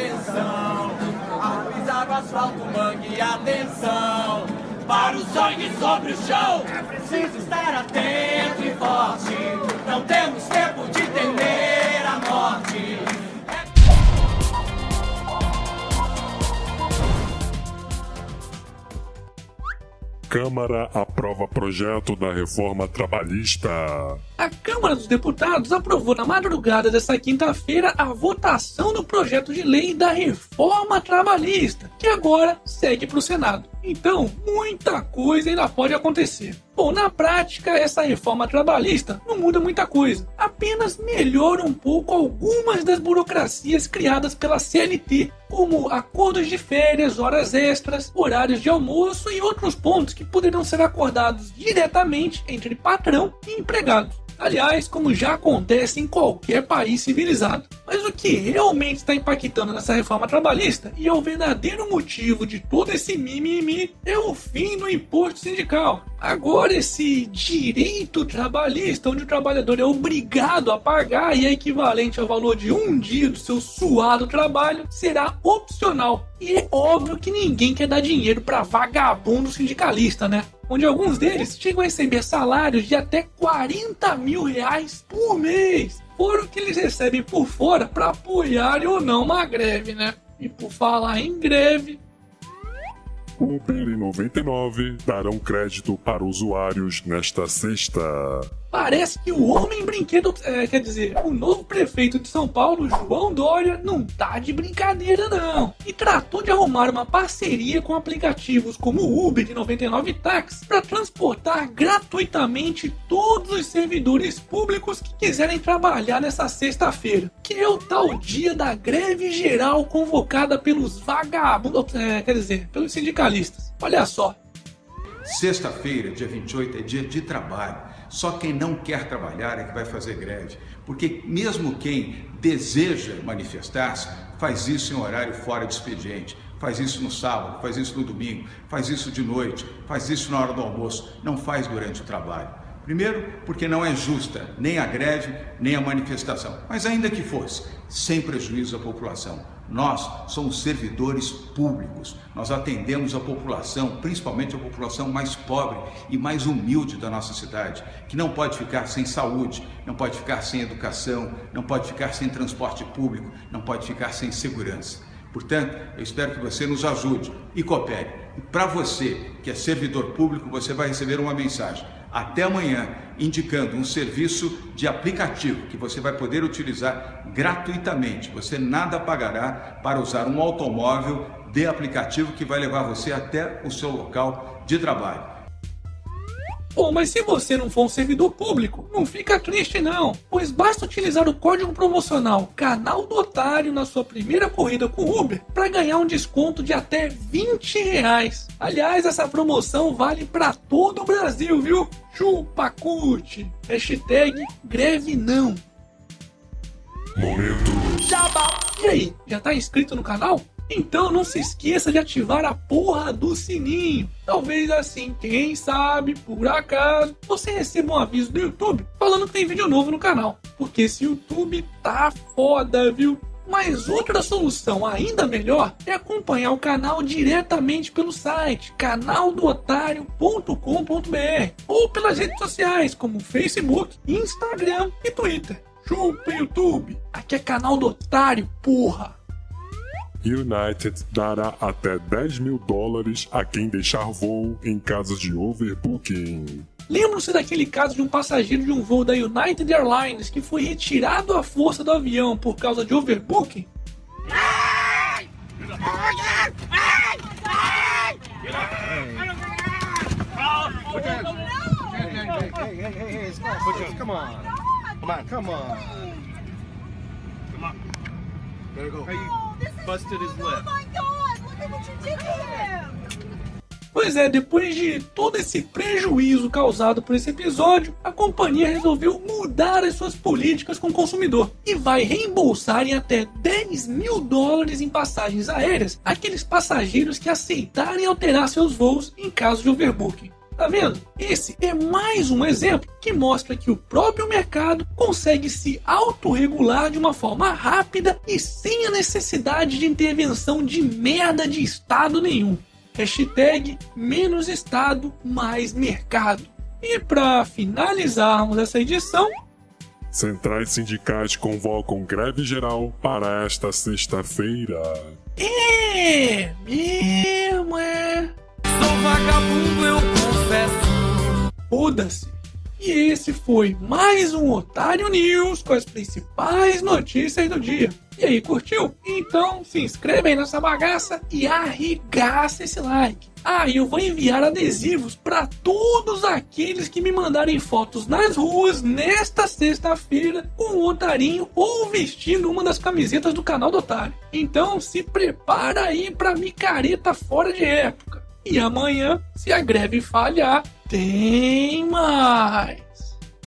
atenção. Ao pisar o asfalto, mangue atenção. Para o sangue sobre o chão, é preciso estar atento e forte. Não temos tempo Câmara aprova projeto da reforma trabalhista. A Câmara dos Deputados aprovou na madrugada desta quinta-feira a votação do projeto de lei da reforma trabalhista, que agora segue para o Senado. Então, muita coisa ainda pode acontecer. Bom, na prática, essa reforma trabalhista não muda muita coisa, apenas melhora um pouco algumas das burocracias criadas pela CLT, como acordos de férias, horas extras, horários de almoço e outros pontos que poderão ser acordados diretamente entre patrão e empregado. Aliás, como já acontece em qualquer país civilizado. Mas o que realmente está impactando nessa reforma trabalhista e é o verdadeiro motivo de todo esse mimimi é o fim do imposto sindical. Agora, esse direito trabalhista, onde o trabalhador é obrigado a pagar e é equivalente ao valor de um dia do seu suado trabalho, será opcional. E é óbvio que ninguém quer dar dinheiro para vagabundo sindicalista, né? Onde alguns deles chegam a receber salários de até 40 mil reais por mês, fora o que eles recebem por fora para apoiar ou não uma greve, né? E por falar em greve, Uber e 99 darão crédito para usuários nesta sexta. Parece que o homem brinquedo, é, quer dizer, o novo prefeito de São Paulo, João Dória, não tá de brincadeira não. E tratou de arrumar uma parceria com aplicativos como o Uber de 99 Tax para transportar gratuitamente todos os servidores públicos que quiserem trabalhar nessa sexta-feira, que é o tal dia da greve geral convocada pelos vagabundos, é, quer dizer, pelos sindicalistas. Olha só. Sexta-feira, dia 28, é dia de trabalho. Só quem não quer trabalhar é que vai fazer greve, porque mesmo quem deseja manifestar-se faz isso em horário fora de expediente, faz isso no sábado, faz isso no domingo, faz isso de noite, faz isso na hora do almoço, não faz durante o trabalho. Primeiro, porque não é justa nem a greve, nem a manifestação, mas ainda que fosse, sem prejuízo à população. Nós somos servidores públicos, nós atendemos a população, principalmente a população mais pobre e mais humilde da nossa cidade, que não pode ficar sem saúde, não pode ficar sem educação, não pode ficar sem transporte público, não pode ficar sem segurança. Portanto, eu espero que você nos ajude e coopere. E para você que é servidor público, você vai receber uma mensagem até amanhã, indicando um serviço de aplicativo que você vai poder utilizar gratuitamente. Você nada pagará para usar um automóvel de aplicativo que vai levar você até o seu local de trabalho. Bom, mas se você não for um servidor público, não fica triste não, pois basta utilizar o código promocional Canal do Otário na sua primeira corrida com Uber para ganhar um desconto de até 20 reais. Aliás, essa promoção vale para todo o Brasil, viu? Chupa curte. Hashtag greve não. Momento. E aí, já tá inscrito no canal? Então não se esqueça de ativar a porra do sininho. Talvez assim, quem sabe, por acaso, você receba um aviso do YouTube falando que tem vídeo novo no canal. Porque esse YouTube tá foda, viu? Mas outra solução ainda melhor é acompanhar o canal diretamente pelo site canaldootário.com.br ou pelas redes sociais como Facebook, Instagram e Twitter. Chupa YouTube! Aqui é canal do Otário, porra! United dará até 10 mil dólares a quem deixar voo em casos de overbooking. Lembram-se daquele caso de um passageiro de um voo da United Airlines que foi retirado à força do avião por causa de overbooking? Hey, hey, hey, hey. Come on. Come on, come on. Come on. There you go. You busted his lip? Oh my god, look at what you did to him! Pois é, depois de todo esse prejuízo causado por esse episódio, a companhia resolveu mudar as suas políticas com o consumidor e vai reembolsar em até 10 mil dólares em passagens aéreas aqueles passageiros que aceitarem alterar seus voos em caso de overbooking. Tá vendo? Esse é mais um exemplo que mostra que o próprio mercado consegue se autorregular de uma forma rápida e sem a necessidade de intervenção de merda de Estado nenhum. Hashtag menos Estado, mais mercado. E para finalizarmos essa edição, Centrais sindicais convocam greve geral para esta sexta-feira. é mesmo, é. Sou vagabundo, eu. Foda-se. E esse foi mais um Otário News com as principais notícias do dia. E aí, curtiu? Então se inscreve aí nessa bagaça e arregaça esse like. Ah, e eu vou enviar adesivos para todos aqueles que me mandarem fotos nas ruas nesta sexta-feira com o Otarinho ou vestindo uma das camisetas do canal do Otário. Então se prepara aí pra micareta fora de época. E amanhã, se a greve falhar, tem mais.